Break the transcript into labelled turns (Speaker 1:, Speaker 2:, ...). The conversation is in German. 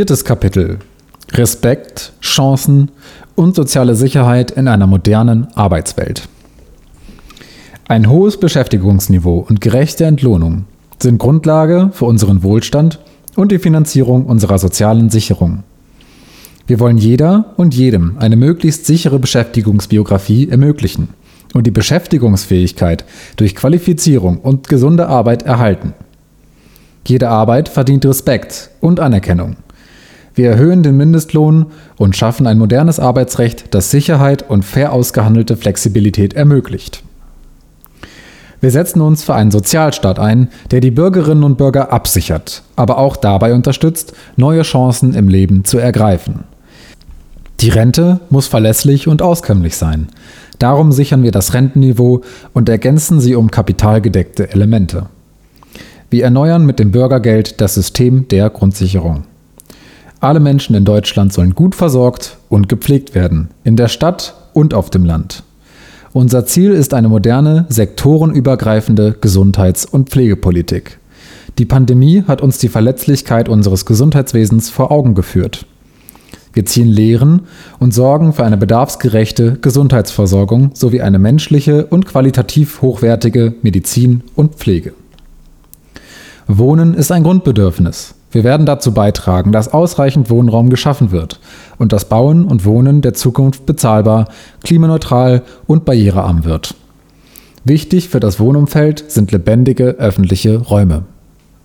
Speaker 1: Viertes Kapitel. Respekt, Chancen und soziale Sicherheit in einer modernen Arbeitswelt. Ein hohes Beschäftigungsniveau und gerechte Entlohnung sind Grundlage für unseren Wohlstand und die Finanzierung unserer sozialen Sicherung. Wir wollen jeder und jedem eine möglichst sichere Beschäftigungsbiografie ermöglichen und die Beschäftigungsfähigkeit durch Qualifizierung und gesunde Arbeit erhalten. Jede Arbeit verdient Respekt und Anerkennung. Wir erhöhen den Mindestlohn und schaffen ein modernes Arbeitsrecht, das Sicherheit und fair ausgehandelte Flexibilität ermöglicht. Wir setzen uns für einen Sozialstaat ein, der die Bürgerinnen und Bürger absichert, aber auch dabei unterstützt, neue Chancen im Leben zu ergreifen. Die Rente muss verlässlich und auskömmlich sein. Darum sichern wir das Rentenniveau und ergänzen sie um kapitalgedeckte Elemente. Wir erneuern mit dem Bürgergeld das System der Grundsicherung. Alle Menschen in Deutschland sollen gut versorgt und gepflegt werden, in der Stadt und auf dem Land. Unser Ziel ist eine moderne, sektorenübergreifende Gesundheits- und Pflegepolitik. Die Pandemie hat uns die Verletzlichkeit unseres Gesundheitswesens vor Augen geführt. Wir ziehen Lehren und sorgen für eine bedarfsgerechte Gesundheitsversorgung sowie eine menschliche und qualitativ hochwertige Medizin und Pflege. Wohnen ist ein Grundbedürfnis. Wir werden dazu beitragen, dass ausreichend Wohnraum geschaffen wird und das Bauen und Wohnen der Zukunft bezahlbar, klimaneutral und barrierearm wird. Wichtig für das Wohnumfeld sind lebendige öffentliche Räume.